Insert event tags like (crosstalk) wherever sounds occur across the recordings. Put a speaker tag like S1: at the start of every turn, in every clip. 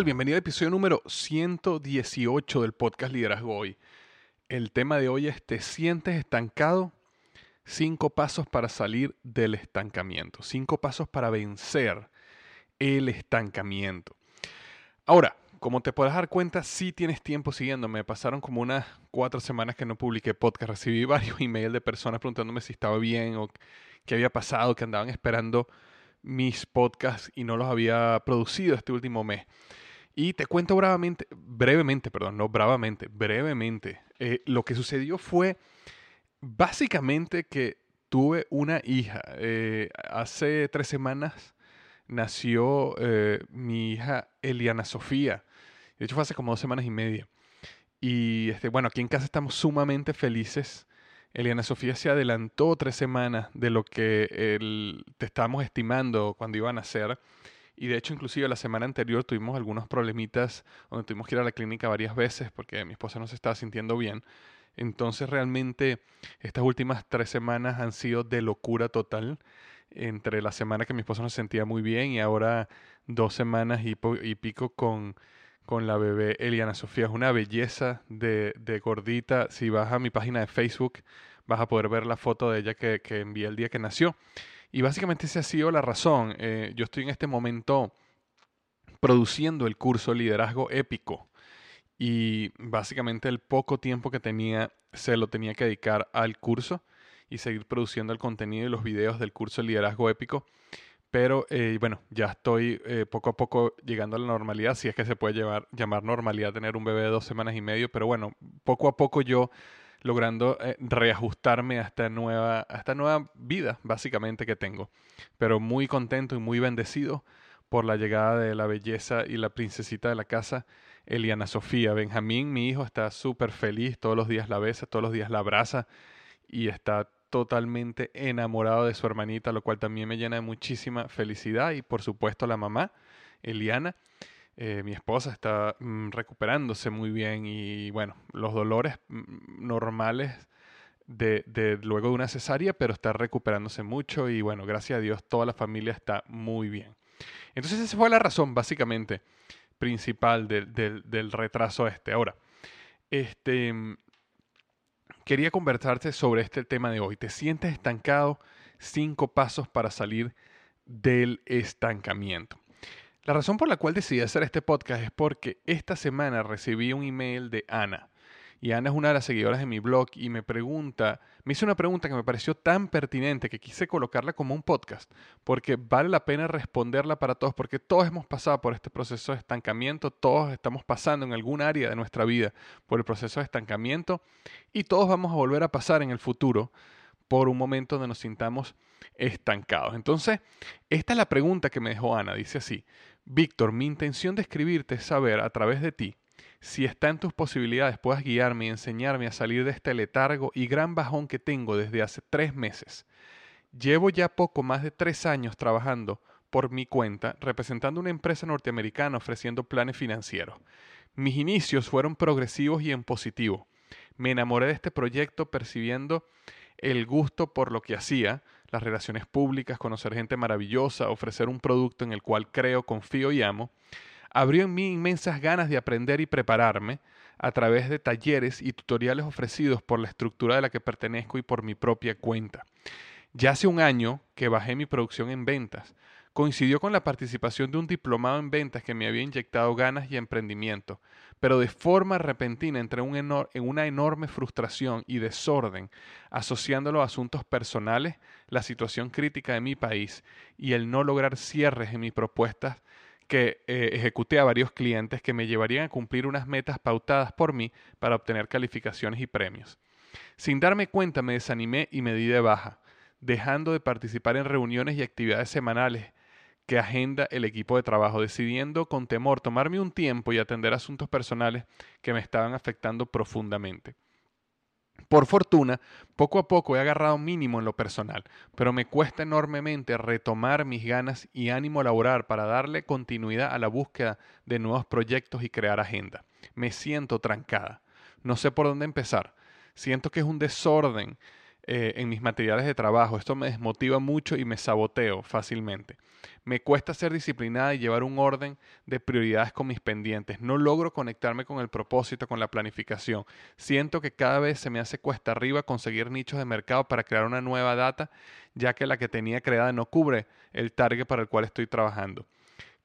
S1: Bienvenido al episodio número 118 del podcast Liderazgo Hoy. El tema de hoy es ¿te sientes estancado? Cinco pasos para salir del estancamiento. Cinco pasos para vencer el estancamiento. Ahora, como te podrás dar cuenta, sí tienes tiempo siguiéndome. Pasaron como unas cuatro semanas que no publiqué podcast. Recibí (laughs) varios emails de personas preguntándome si estaba bien o qué había pasado, que andaban esperando mis podcasts y no los había producido este último mes. Y te cuento brevemente, brevemente, perdón, no bravamente, brevemente. Eh, lo que sucedió fue básicamente que tuve una hija. Eh, hace tres semanas nació eh, mi hija Eliana Sofía. De hecho, fue hace como dos semanas y media. Y este, bueno, aquí en casa estamos sumamente felices Eliana Sofía se adelantó tres semanas de lo que te estábamos estimando cuando iban a hacer. Y de hecho, inclusive la semana anterior tuvimos algunos problemitas donde tuvimos que ir a la clínica varias veces porque mi esposa no se estaba sintiendo bien. Entonces realmente estas últimas tres semanas han sido de locura total. Entre la semana que mi esposa no se sentía muy bien y ahora dos semanas y, pico con, con la bebé Eliana Sofía. Es una belleza de, de, gordita. Si vas a mi página de Facebook, vas a poder ver la foto de ella que, que envié el día que nació. Y básicamente esa ha sido la razón. Eh, yo estoy en este momento produciendo el curso Liderazgo Épico. Y básicamente el poco tiempo que tenía se lo tenía que dedicar al curso y seguir produciendo el contenido y los videos del curso Liderazgo Épico. Pero eh, bueno, ya estoy eh, poco a poco llegando a la normalidad, si es que se puede llevar, llamar normalidad tener un bebé de dos semanas y medio, pero bueno, poco a poco yo logrando eh, reajustarme a esta, nueva, a esta nueva vida, básicamente, que tengo. Pero muy contento y muy bendecido por la llegada de la belleza y la princesita de la casa, Eliana Sofía. Benjamín, mi hijo, está súper feliz, todos los días la besa, todos los días la abraza y está totalmente enamorado de su hermanita, lo cual también me llena de muchísima felicidad y por supuesto la mamá, Eliana. Eh, mi esposa está mm, recuperándose muy bien y bueno, los dolores mm, normales de, de, luego de una cesárea, pero está recuperándose mucho y bueno, gracias a Dios toda la familia está muy bien. Entonces esa fue la razón básicamente principal del, del, retraso este. Ahora, este, mm, quería conversarte sobre este tema de hoy. ¿Te sientes estancado? Cinco pasos para salir del estancamiento. La razón por la cual decidí hacer este podcast es porque esta semana recibí un email de Ana. Y Ana es una de las seguidoras de mi blog y me pregunta, me hizo una pregunta que me pareció tan pertinente que quise colocarla como un podcast, porque vale la pena responderla para todos, porque todos hemos pasado por este proceso de estancamiento, todos estamos pasando en algún área de nuestra vida por el proceso de estancamiento y todos vamos a volver a pasar en el futuro por un momento donde nos sintamos estancados. Entonces, esta es la pregunta que me dejó Ana, dice así, Víctor, mi intención de escribirte es saber a través de ti si está en tus posibilidades puedas guiarme y enseñarme a salir de este letargo y gran bajón que tengo desde hace tres meses. Llevo ya poco más de tres años trabajando por mi cuenta, representando una empresa norteamericana ofreciendo planes financieros. Mis inicios fueron progresivos y en positivo. Me enamoré de este proyecto percibiendo el gusto por lo que hacía, las relaciones públicas, conocer gente maravillosa, ofrecer un producto en el cual creo, confío y amo. Abrió en mí inmensas ganas de aprender y prepararme a través de talleres y tutoriales ofrecidos por la estructura de la que pertenezco y por mi propia cuenta. Ya hace un año que bajé mi producción en ventas, coincidió con la participación de un diplomado en ventas que me había inyectado ganas y emprendimiento, pero de forma repentina entré en una enorme frustración y desorden, asociándolo a asuntos personales, la situación crítica de mi país y el no lograr cierres en mis propuestas que eh, ejecuté a varios clientes que me llevarían a cumplir unas metas pautadas por mí para obtener calificaciones y premios. Sin darme cuenta me desanimé y me di de baja, dejando de participar en reuniones y actividades semanales que agenda el equipo de trabajo, decidiendo con temor tomarme un tiempo y atender asuntos personales que me estaban afectando profundamente. Por fortuna, poco a poco he agarrado mínimo en lo personal, pero me cuesta enormemente retomar mis ganas y ánimo a laborar para darle continuidad a la búsqueda de nuevos proyectos y crear agenda. Me siento trancada. No sé por dónde empezar. Siento que es un desorden eh, en mis materiales de trabajo. Esto me desmotiva mucho y me saboteo fácilmente. Me cuesta ser disciplinada y llevar un orden de prioridades con mis pendientes. No logro conectarme con el propósito, con la planificación. Siento que cada vez se me hace cuesta arriba conseguir nichos de mercado para crear una nueva data, ya que la que tenía creada no cubre el target para el cual estoy trabajando.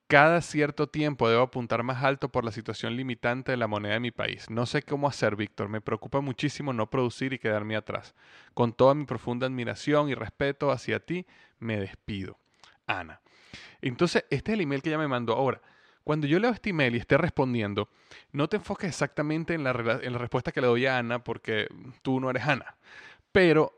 S1: Cada cierto tiempo debo apuntar más alto por la situación limitante de la moneda de mi país. No sé cómo hacer, Víctor. Me preocupa muchísimo no producir y quedarme atrás. Con toda mi profunda admiración y respeto hacia ti, me despido. Ana. Entonces, este es el email que ella me mandó. Ahora, cuando yo leo este email y esté respondiendo, no te enfoques exactamente en la, en la respuesta que le doy a Ana, porque tú no eres Ana. Pero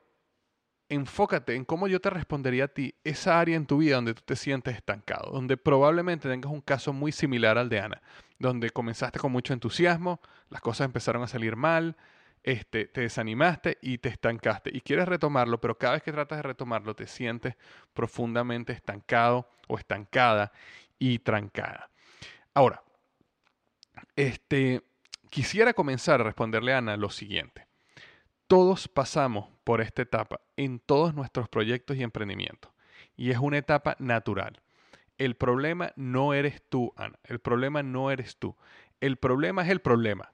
S1: enfócate en cómo yo te respondería a ti esa área en tu vida donde tú te sientes estancado, donde probablemente tengas un caso muy similar al de Ana, donde comenzaste con mucho entusiasmo, las cosas empezaron a salir mal, este, te desanimaste y te estancaste y quieres retomarlo, pero cada vez que tratas de retomarlo te sientes profundamente estancado o estancada y trancada. Ahora, este, quisiera comenzar a responderle a Ana lo siguiente. Todos pasamos por esta etapa en todos nuestros proyectos y emprendimientos. Y es una etapa natural. El problema no eres tú, Ana. El problema no eres tú. El problema es el problema.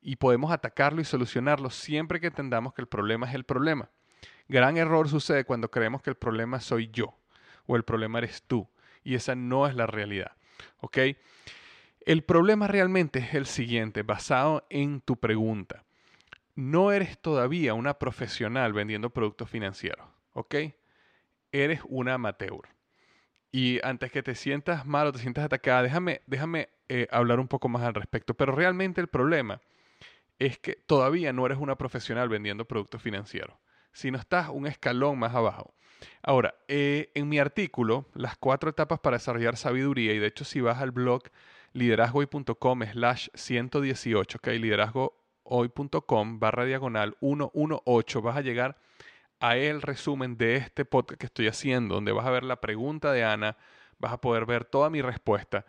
S1: Y podemos atacarlo y solucionarlo siempre que entendamos que el problema es el problema. Gran error sucede cuando creemos que el problema soy yo o el problema eres tú. Y esa no es la realidad. ¿Ok? El problema realmente es el siguiente, basado en tu pregunta no eres todavía una profesional vendiendo productos financieros, ¿ok? Eres una amateur. Y antes que te sientas mal o te sientas atacada, déjame, déjame eh, hablar un poco más al respecto. Pero realmente el problema es que todavía no eres una profesional vendiendo productos financieros, sino estás un escalón más abajo. Ahora, eh, en mi artículo, las cuatro etapas para desarrollar sabiduría, y de hecho si vas al blog liderazgoy.com slash 118, ok, liderazgo hoy.com barra diagonal 118 vas a llegar a el resumen de este podcast que estoy haciendo, donde vas a ver la pregunta de Ana, vas a poder ver toda mi respuesta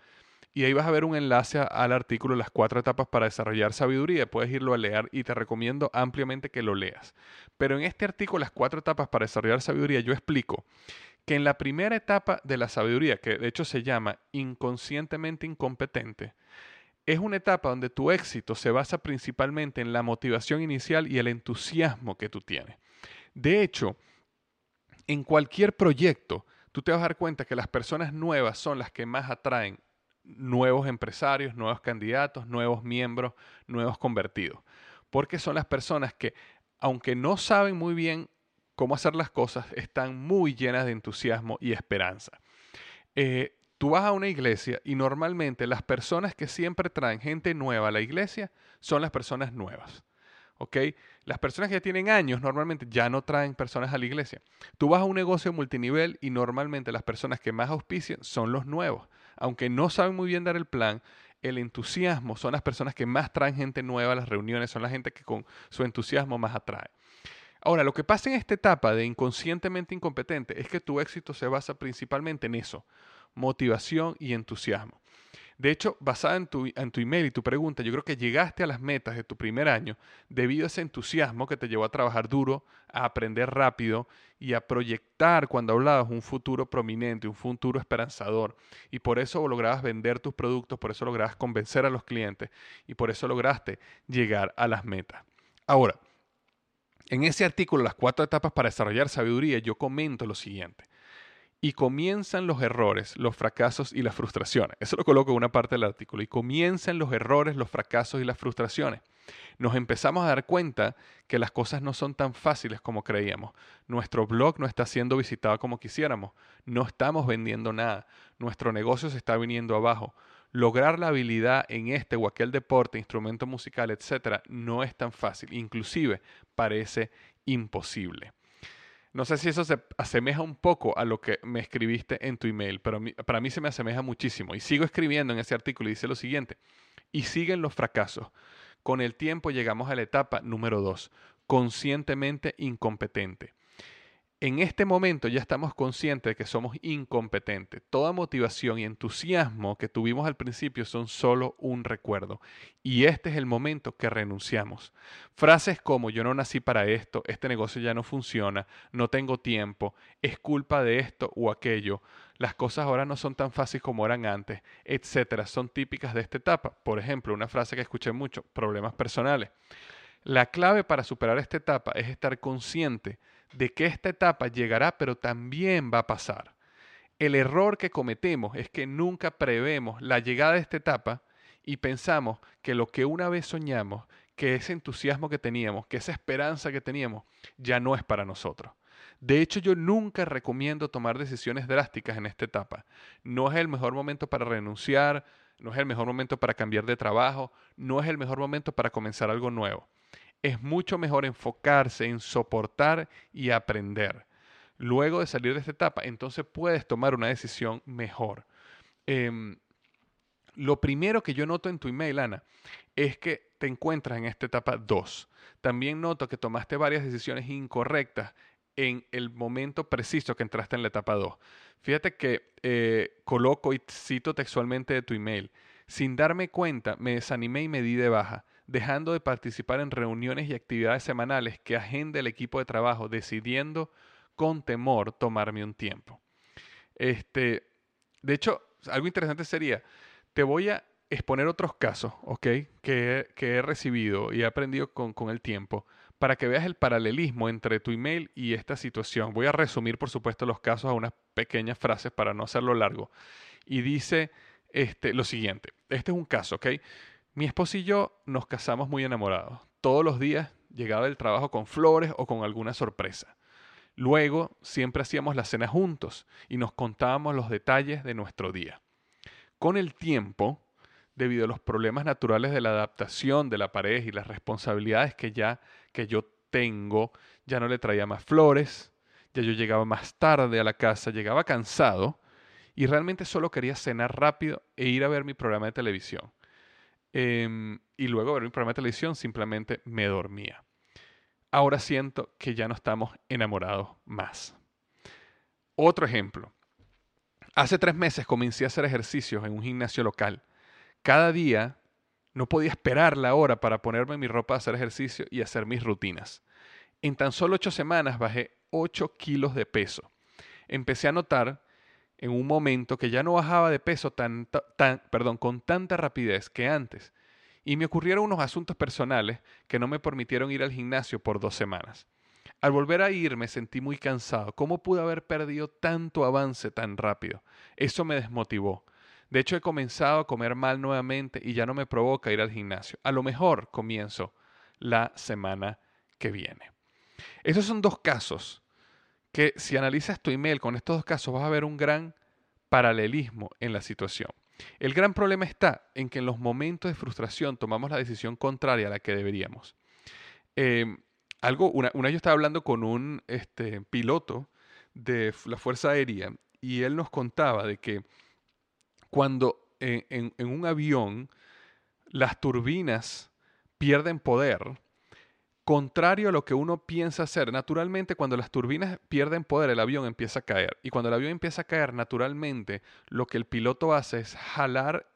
S1: y ahí vas a ver un enlace al artículo Las cuatro etapas para desarrollar sabiduría. Puedes irlo a leer y te recomiendo ampliamente que lo leas. Pero en este artículo Las cuatro etapas para desarrollar sabiduría yo explico que en la primera etapa de la sabiduría, que de hecho se llama inconscientemente incompetente, es una etapa donde tu éxito se basa principalmente en la motivación inicial y el entusiasmo que tú tienes. De hecho, en cualquier proyecto, tú te vas a dar cuenta que las personas nuevas son las que más atraen nuevos empresarios, nuevos candidatos, nuevos miembros, nuevos convertidos. Porque son las personas que, aunque no saben muy bien cómo hacer las cosas, están muy llenas de entusiasmo y esperanza. Eh, Tú vas a una iglesia y normalmente las personas que siempre traen gente nueva a la iglesia son las personas nuevas. ¿Ok? Las personas que tienen años normalmente ya no traen personas a la iglesia. Tú vas a un negocio multinivel y normalmente las personas que más auspician son los nuevos. aunque no saben muy bien dar el plan, el entusiasmo son las personas que más traen gente nueva a las reuniones, son la gente que con su entusiasmo más atrae. Ahora, lo que pasa en esta etapa de inconscientemente incompetente es que tu éxito se basa principalmente en eso, motivación y entusiasmo. De hecho, basada en tu, en tu email y tu pregunta, yo creo que llegaste a las metas de tu primer año debido a ese entusiasmo que te llevó a trabajar duro, a aprender rápido y a proyectar cuando hablabas un futuro prominente, un futuro esperanzador. Y por eso lograbas vender tus productos, por eso lograbas convencer a los clientes y por eso lograste llegar a las metas. Ahora, en ese artículo, las cuatro etapas para desarrollar sabiduría, yo comento lo siguiente y comienzan los errores, los fracasos y las frustraciones. Eso lo coloco en una parte del artículo. Y comienzan los errores, los fracasos y las frustraciones. Nos empezamos a dar cuenta que las cosas no son tan fáciles como creíamos. Nuestro blog no está siendo visitado como quisiéramos. No estamos vendiendo nada. Nuestro negocio se está viniendo abajo. Lograr la habilidad en este o aquel deporte, instrumento musical, etcétera, no es tan fácil. Inclusive parece imposible. No sé si eso se asemeja un poco a lo que me escribiste en tu email, pero para mí se me asemeja muchísimo. Y sigo escribiendo en ese artículo y dice lo siguiente, y siguen los fracasos. Con el tiempo llegamos a la etapa número dos, conscientemente incompetente. En este momento ya estamos conscientes de que somos incompetentes. Toda motivación y entusiasmo que tuvimos al principio son solo un recuerdo. Y este es el momento que renunciamos. Frases como yo no nací para esto, este negocio ya no funciona, no tengo tiempo, es culpa de esto o aquello, las cosas ahora no son tan fáciles como eran antes, etcétera, son típicas de esta etapa. Por ejemplo, una frase que escuché mucho, problemas personales. La clave para superar esta etapa es estar consciente de que esta etapa llegará, pero también va a pasar. El error que cometemos es que nunca prevemos la llegada de esta etapa y pensamos que lo que una vez soñamos, que ese entusiasmo que teníamos, que esa esperanza que teníamos, ya no es para nosotros. De hecho, yo nunca recomiendo tomar decisiones drásticas en esta etapa. No es el mejor momento para renunciar, no es el mejor momento para cambiar de trabajo, no es el mejor momento para comenzar algo nuevo es mucho mejor enfocarse en soportar y aprender. Luego de salir de esta etapa, entonces puedes tomar una decisión mejor. Em, lo primero que yo noto en tu email, Ana, es que te encuentras en esta etapa 2. También noto que tomaste varias decisiones incorrectas en el momento preciso que entraste en la etapa 2. Fíjate que eh, coloco y cito textualmente de tu email. Sin darme cuenta, me desanimé y me di de baja dejando de participar en reuniones y actividades semanales que agenda el equipo de trabajo, decidiendo con temor tomarme un tiempo. Este, de hecho, algo interesante sería, te voy a exponer otros casos, ¿ok? Que, he recibido y he aprendido con, con el tiempo para que veas el paralelismo entre tu email y esta situación. Voy a resumir, por supuesto, los casos a unas pequeñas frases para no hacerlo largo. Y dice este, lo siguiente, este es un caso, ¿ok? Mi esposo y yo nos casamos muy enamorados. Todos los días llegaba del trabajo con flores o con alguna sorpresa. Luego siempre hacíamos la cena juntos y nos contábamos los detalles de nuestro día. Con el tiempo, debido a los problemas naturales de la adaptación de la pareja y las responsabilidades que ya que yo tengo, ya no le traía más flores, ya yo llegaba más tarde a la casa, llegaba cansado y realmente solo quería cenar rápido e ir a ver mi programa de televisión. Em, y luego ver mi programa de televisión simplemente me dormía. Ahora siento que ya no estamos enamorados más. Otro ejemplo. Hace tres meses comencé a hacer ejercicios en un gimnasio local. Cada día no podía esperar la hora para ponerme mi ropa a hacer ejercicio y hacer mis rutinas. En tan solo ocho semanas bajé 8 kilos de peso. Empecé a notar en un momento que ya no bajaba de peso tan, tan, perdón, con tanta rapidez que antes. Y me ocurrieron unos asuntos personales que no me permitieron ir al gimnasio por dos semanas. Al volver a ir me sentí muy cansado. ¿Cómo pude haber perdido tanto avance tan rápido? Eso me desmotivó. De hecho, he comenzado a comer mal nuevamente y ya no me provoca ir al gimnasio. A lo mejor comienzo la semana que viene. Esos son dos casos que si analizas tu email con estos dos casos vas a ver un gran paralelismo en la situación. El gran problema está en que en los momentos de frustración tomamos la decisión contraria a la que deberíamos. Em, algo, una, una, yo estaba hablando con un este, piloto de la Fuerza Aérea y él nos contaba de que cuando en, en un avión las turbinas pierden poder, contrario a lo que uno piensa hacer. Naturalmente, cuando las turbinas pierden poder, el avión empieza a caer. Y cuando el avión empieza a caer, naturalmente, lo que el piloto hace es jalar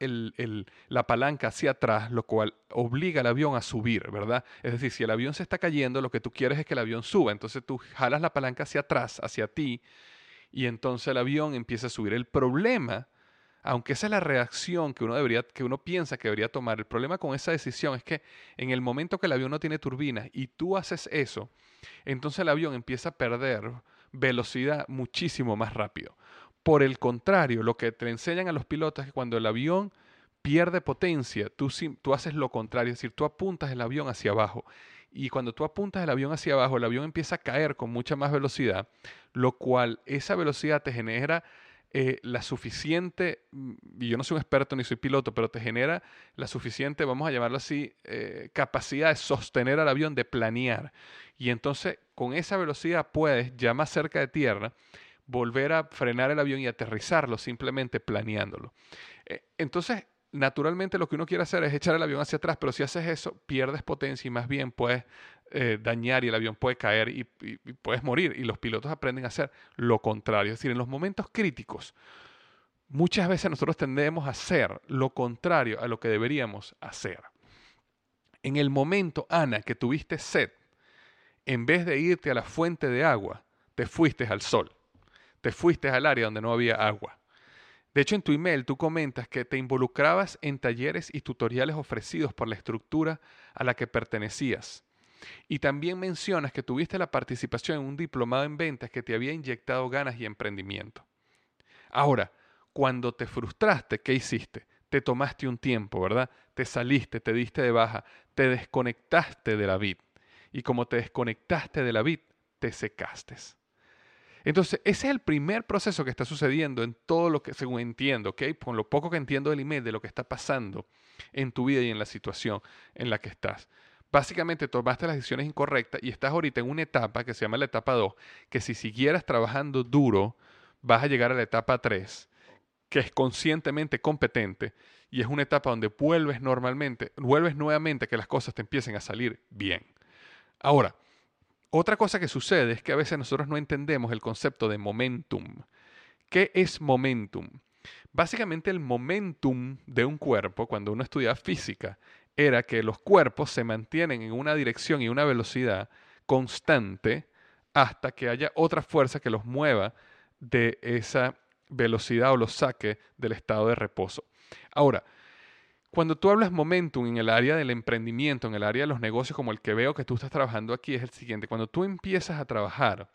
S1: la palanca hacia atrás, lo cual obliga al avión a subir, ¿verdad? Es decir, si el avión se está cayendo, lo que tú quieres es que el avión suba. Entonces tú jalas la palanca hacia atrás, hacia ti, y entonces el avión empieza a subir. El problema aunque esa es la reacción que uno debería, que uno piensa que debería tomar, el problema con esa decisión es que en el momento que el avión no tiene turbinas y tú haces eso, entonces el avión empieza a perder velocidad muchísimo más rápido. Por el contrario, lo que te enseñan a los pilotos es que cuando el avión pierde potencia, tú, tú haces lo contrario, es decir, tú apuntas el avión hacia abajo. Y cuando tú apuntas el avión hacia abajo, el avión empieza a caer con mucha más velocidad, lo cual esa velocidad te genera eh, la suficiente, mm, y yo no soy un experto ni soy piloto, pero te genera la suficiente, vamos a llamarlo así, eh, capacidad de sostener al avión, de planear. Y entonces con esa velocidad puedes, ya más cerca de tierra, volver a frenar el avión y aterrizarlo simplemente planeándolo. Eh, entonces, naturalmente lo que uno quiere hacer es echar el avión hacia atrás, pero si haces eso, pierdes potencia y más bien puedes eh, dañar y el avión puede caer y, puedes morir. Y los pilotos aprenden a hacer lo contrario. Es decir, en los momentos críticos, muchas veces nosotros tendemos a hacer lo contrario a lo que deberíamos hacer. En el momento, Ana, que tuviste sed, en vez de irte a la fuente de agua, te fuiste al sol. Te fuiste al área donde no había agua. De hecho, en tu email tú comentas que te involucrabas en talleres y tutoriales ofrecidos por la estructura a la que pertenecías y también mencionas que tuviste la participación en un diplomado en ventas que te había inyectado ganas y emprendimiento. Ahora, cuando te frustraste, ¿qué hiciste? Te tomaste un tiempo, ¿verdad? Te saliste, te diste de baja, te desconectaste de la vid. Y como te desconectaste de la vid, te secaste. Entonces, ese es el primer proceso que está sucediendo en todo lo que, según entiendo, ¿ok? Con lo poco que entiendo del email, de lo que está pasando en tu vida y en la situación en la que estás básicamente tomaste las decisiones incorrectas y estás ahorita en una etapa que se llama la etapa 2, que si siguieras trabajando duro, vas a llegar a la etapa 3, que es conscientemente competente y es una etapa donde vuelves normalmente, vuelves nuevamente a que las cosas te empiecen a salir bien. Ahora, otra cosa que sucede es que a veces nosotros no entendemos el concepto de momentum. ¿Qué es momentum? Básicamente el momentum de un cuerpo, cuando uno estudia física, era que los cuerpos se mantienen en una dirección y una velocidad constante hasta que haya otra fuerza que los mueva de esa velocidad o los saque del estado de reposo. Ahora, cuando tú hablas momentum en el área del emprendimiento, en el área de los negocios como el que veo que tú estás trabajando aquí, es el siguiente. Cuando tú empiezas a trabajar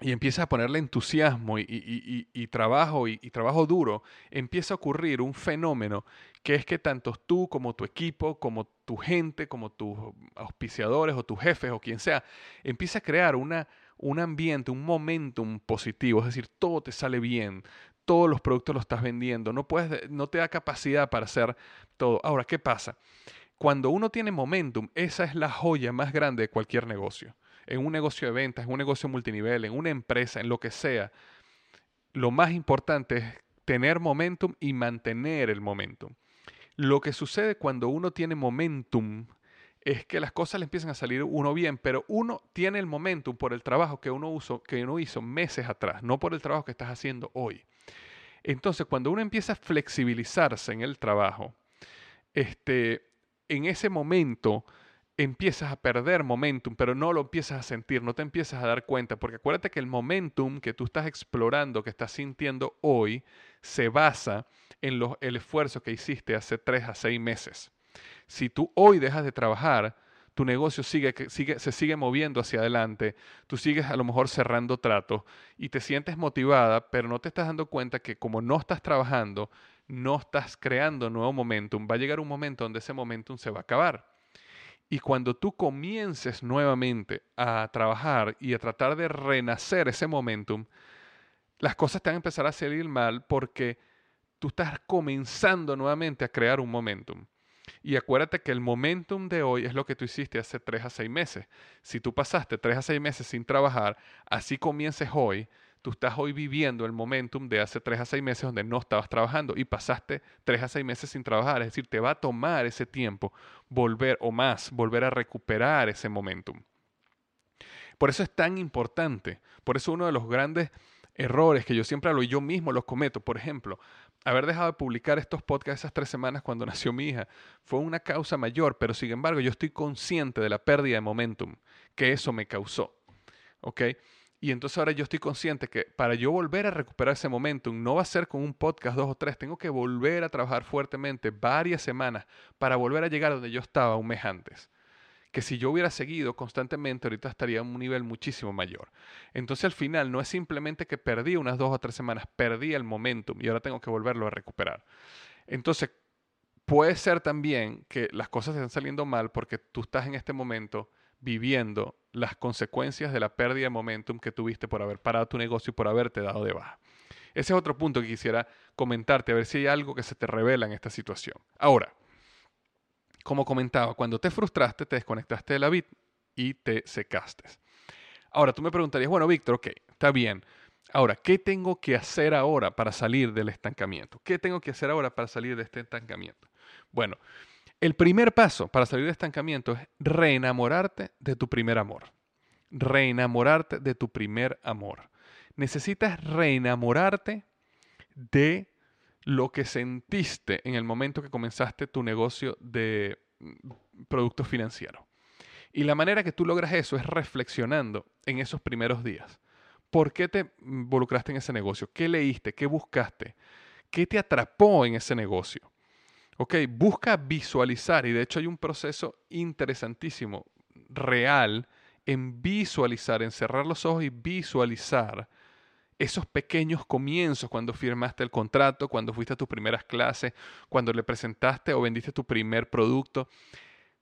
S1: y empiezas a ponerle entusiasmo y, trabajo y, trabajo duro, empieza a ocurrir un fenómeno que es que tanto tú como tu equipo, como tu gente, como tus auspiciadores o tus jefes o quien sea, empieza a crear una, un ambiente, un momentum positivo, es decir, todo te sale bien, todos los productos los estás vendiendo, no, puedes, no te da capacidad para hacer todo. Ahora, ¿qué pasa? Cuando uno tiene momentum, esa es la joya más grande de cualquier negocio en un negocio de ventas, en un negocio multinivel, en una empresa, en lo que sea, lo más importante es tener momentum y mantener el momentum. Lo que sucede cuando uno tiene momentum es que las cosas le empiezan a salir uno bien, pero uno tiene el momentum por el trabajo que uno, que uno hizo meses atrás, no por el trabajo que estás haciendo hoy. Entonces, cuando uno empieza a flexibilizarse en el trabajo, este, en ese momento empiezas a perder momentum, pero no lo empiezas a sentir, no te empiezas a dar cuenta, porque acuérdate que el momentum que tú estás explorando, que estás sintiendo hoy, se basa en el esfuerzo que hiciste hace tres a seis meses. Si tú hoy dejas de trabajar, tu negocio sigue, sigue, se sigue moviendo hacia adelante, tú sigues a lo mejor cerrando tratos y te sientes motivada, pero no te estás dando cuenta que como no estás trabajando, no estás creando nuevo momentum, va a llegar un momento donde ese momentum se va a acabar. Y cuando tú comiences nuevamente a trabajar y a tratar de renacer ese momentum, las cosas te van a empezar a salir mal porque tú estás comenzando nuevamente a crear un momentum. Y acuérdate que el momentum de hoy es lo que tú hiciste hace tres a seis meses. Si tú pasaste tres a seis meses sin trabajar, así comiences hoy, tú estás hoy viviendo el momentum de hace tres a seis meses donde no estabas trabajando y pasaste tres a seis meses sin trabajar. Es decir, te va a tomar ese tiempo volver o más, volver a recuperar ese momentum. Por eso es tan importante, por eso uno de los grandes errores que yo siempre hablo y yo mismo los cometo, por ejemplo, haber dejado de publicar estos podcasts esas tres semanas cuando (laughs) nació mi hija fue una causa mayor, pero sin embargo yo estoy consciente de la pérdida de momentum que eso me causó. ¿Ok? Y entonces ahora yo estoy consciente que para yo volver a recuperar ese momentum no va a ser con un podcast dos o tres, tengo que volver a trabajar fuertemente varias semanas para volver a llegar donde yo estaba un mes antes que si yo hubiera seguido constantemente, ahorita estaría a un nivel muchísimo mayor. Entonces al final no es simplemente que perdí unas dos o tres semanas, perdí el momentum y ahora tengo que volverlo a recuperar. Entonces puede ser también que las cosas estén saliendo mal porque tú estás en este momento viviendo las consecuencias de la pérdida de momentum que tuviste por haber parado tu negocio y por haberte dado de baja. Ese es otro punto que quisiera comentarte, a ver si hay algo que se te revela en esta situación. Ahora, como comentaba, cuando te frustraste, te desconectaste de la vid y te secaste. Ahora, tú me preguntarías, bueno, Víctor, ok, está bien. Ahora, ¿qué tengo que hacer ahora para salir del estancamiento? ¿Qué tengo que hacer ahora para salir de este estancamiento? Bueno, el primer paso para salir del estancamiento es reenamorarte de tu primer amor. Reenamorarte de tu primer amor. Necesitas reenamorarte de lo que sentiste en el momento que comenzaste tu negocio de mm, producto financiero. Y la manera que tú logras eso es reflexionando en esos primeros días. ¿Por qué te involucraste en ese negocio? ¿Qué leíste? ¿Qué buscaste? ¿Qué te atrapó en ese negocio? Ok, busca visualizar, y de hecho hay un proceso interesantísimo, real, en visualizar, en cerrar los ojos y visualizar esos pequeños comienzos cuando firmaste el contrato, cuando fuiste a tus primeras clases, cuando le presentaste o vendiste tu primer producto.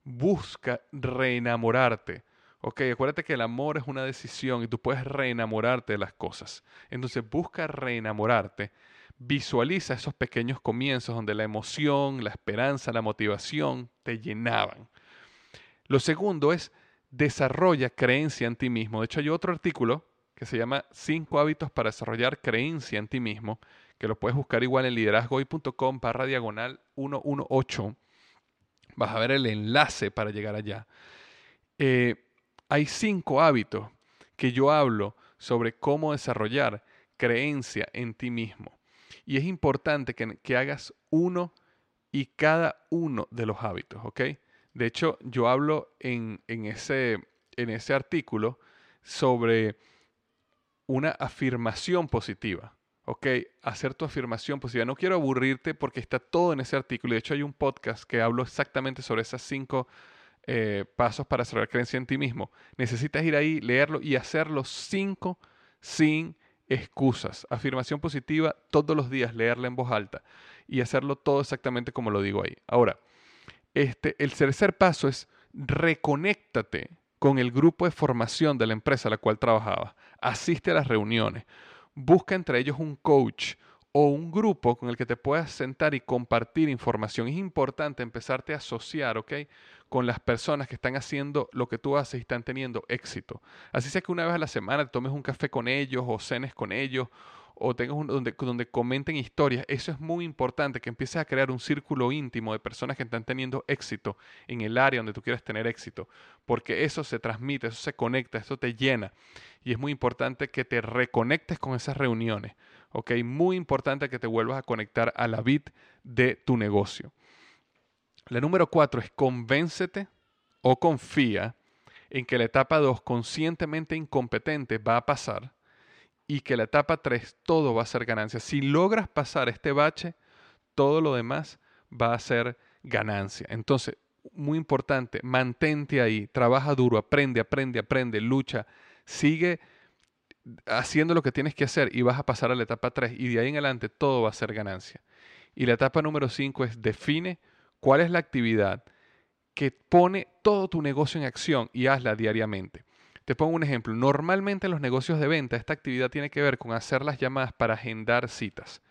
S1: Busca reenamorarte. Ok, acuérdate que el amor es una decisión y tú puedes reenamorarte de las cosas. Entonces busca reenamorarte. Visualiza esos pequeños comienzos donde la emoción, la esperanza, la motivación te llenaban. Lo segundo es desarrolla creencia en ti mismo. De hecho, hay otro artículo que se llama 5 hábitos para desarrollar creencia en ti mismo, que lo puedes buscar igual en liderazgoy.com barra diagonal 118. Vas a ver el enlace para llegar allá. Eh, hay cinco hábitos que yo hablo sobre cómo desarrollar creencia en ti mismo. Y es importante que, que hagas uno y cada uno de los hábitos, ¿ok? De hecho, yo hablo en, en, ese, en ese artículo sobre una afirmación positiva. ¿ok? Hacer tu afirmación positiva. No quiero aburrirte porque está todo en ese artículo. De hecho, hay un podcast que hablo exactamente sobre esos cinco eh, pasos para cerrar creencia en ti mismo. Necesitas ir ahí, leerlo y hacerlo cinco sin excusas. Afirmación positiva todos los días, leerla en voz alta y hacerlo todo exactamente como lo digo ahí. Ahora, este, el tercer paso es reconéctate con el grupo de formación de la empresa a la cual trabajabas. Asiste a las reuniones. Busca entre ellos un coach o un grupo con el que te puedas sentar y compartir información. Es importante empezarte a asociar, ¿ok? Con las personas que están haciendo lo que tú haces y están teniendo éxito. Así sea que una vez a la semana tomes un café con ellos o cenes con ellos o tengas un, donde, donde comenten historias, eso es muy importante, que empieces a crear un círculo íntimo de personas que están teniendo éxito en el área donde tú quieres tener éxito, porque eso se transmite, eso se conecta, eso te llena. Y es muy importante que te reconectes con esas reuniones, ¿ok? Muy importante que te vuelvas a conectar a la vid de tu negocio. La número cuatro es convéncete o confía en que la etapa 2, conscientemente incompetente, va a pasar y que la etapa 3 todo va a ser ganancia. Si logras pasar este bache, todo lo demás va a ser ganancia. Entonces, muy importante, mantente ahí, trabaja duro, aprende, aprende, aprende, lucha, sigue haciendo lo que tienes que hacer y vas a pasar a la etapa 3 y de ahí en adelante todo va a ser ganancia. Y la etapa número 5 es define cuál es la actividad que pone todo tu negocio en acción y hazla diariamente. Te pongo un ejemplo. Normalmente en los negocios de venta esta actividad tiene que ver con hacer las llamadas para agendar citas.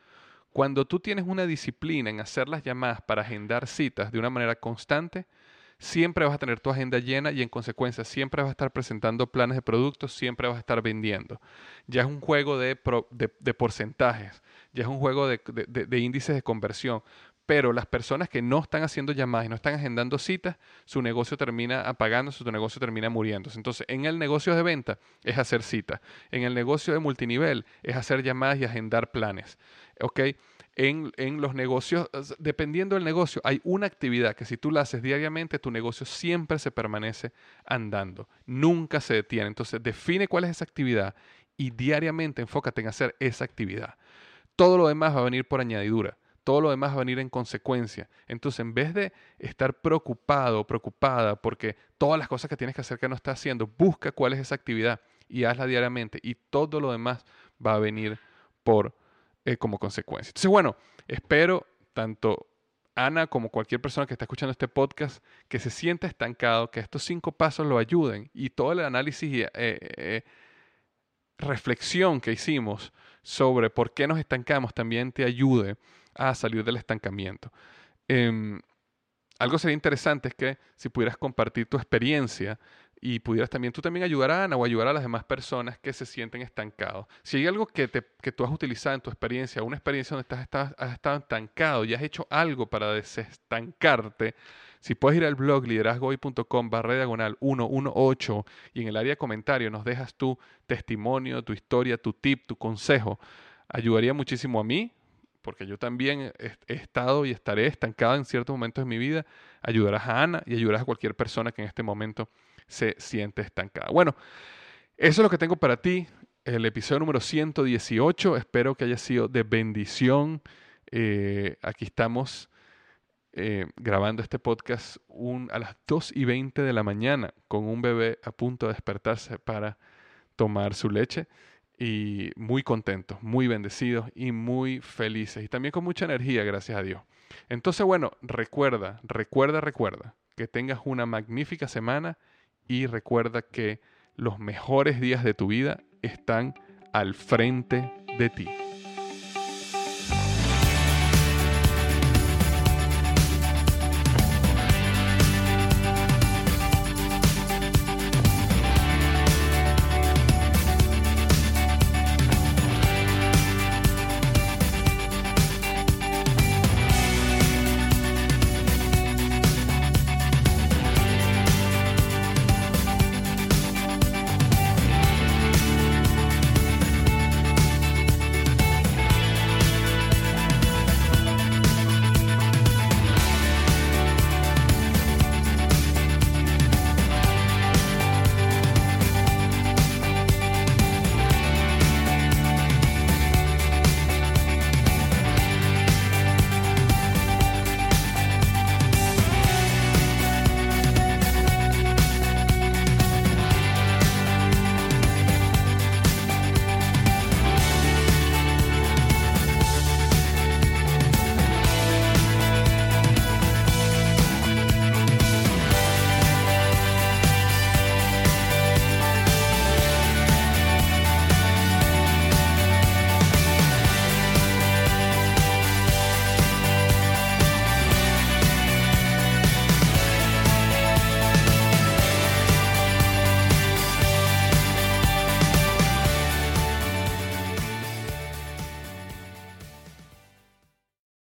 S1: Cuando tú tienes una disciplina en hacer las llamadas para agendar citas de una manera constante, siempre vas a tener tu agenda llena y en consecuencia siempre vas a estar presentando planes de productos, siempre vas a estar vendiendo. Ya es un juego de, porcentajes, ya es un juego de, de índices de conversión. Pero las personas que no están haciendo llamadas y no están agendando citas, su negocio termina apagándose, su negocio termina muriéndose. Entonces, en el negocio de venta es hacer citas. En el negocio de multinivel es hacer llamadas y agendar planes. ¿Ok? En, en, los negocios, dependiendo del negocio, hay una actividad que si tú la haces diariamente, tu negocio siempre se permanece andando, nunca se detiene. Entonces, define cuál es esa actividad y diariamente enfócate en hacer esa actividad. Todo lo demás va a venir por añadidura todo lo demás va a venir en consecuencia. Entonces, en vez de estar preocupado preocupada porque todas las cosas que tienes que hacer que no estás haciendo, busca cuál es esa actividad y hazla diariamente y todo lo demás va a venir por eh, como consecuencia. Entonces, bueno, espero tanto Ana como cualquier persona que está escuchando este podcast que se sienta estancado, que estos cinco pasos lo ayuden y todo el análisis y eh, eh, reflexión que hicimos sobre por qué nos estancamos también te ayude a salir del estancamiento. Em, algo sería interesante es que si pudieras compartir tu experiencia y pudieras también tú también ayudar a Ana o ayudar a las demás personas que se sienten estancados. Si hay algo que, te, que tú has utilizado en tu experiencia, una experiencia donde estás, has estado estancado y has hecho algo para desestancarte, si puedes ir al blog liderazgohoy.com barra diagonal 118 y en el área de comentarios nos dejas tu testimonio, tu historia, tu tip, tu consejo, ayudaría muchísimo a mí, porque yo también he, estado y estaré estancado en ciertos momentos de mi vida, ayudarás a Ana y ayudarás a cualquier persona que en este momento se siente estancada. Bueno, eso es lo que tengo para ti, el episodio número 118, espero que haya sido de bendición. Eh, aquí estamos eh, grabando este podcast a las 2 y 20 de la mañana con un bebé a punto de despertarse para tomar su leche y muy contentos, muy bendecidos y muy felices y también con mucha energía, gracias a Dios. Entonces, bueno, recuerda, recuerda, recuerda que tengas una magnífica semana y recuerda que los mejores días de tu vida están al frente de ti.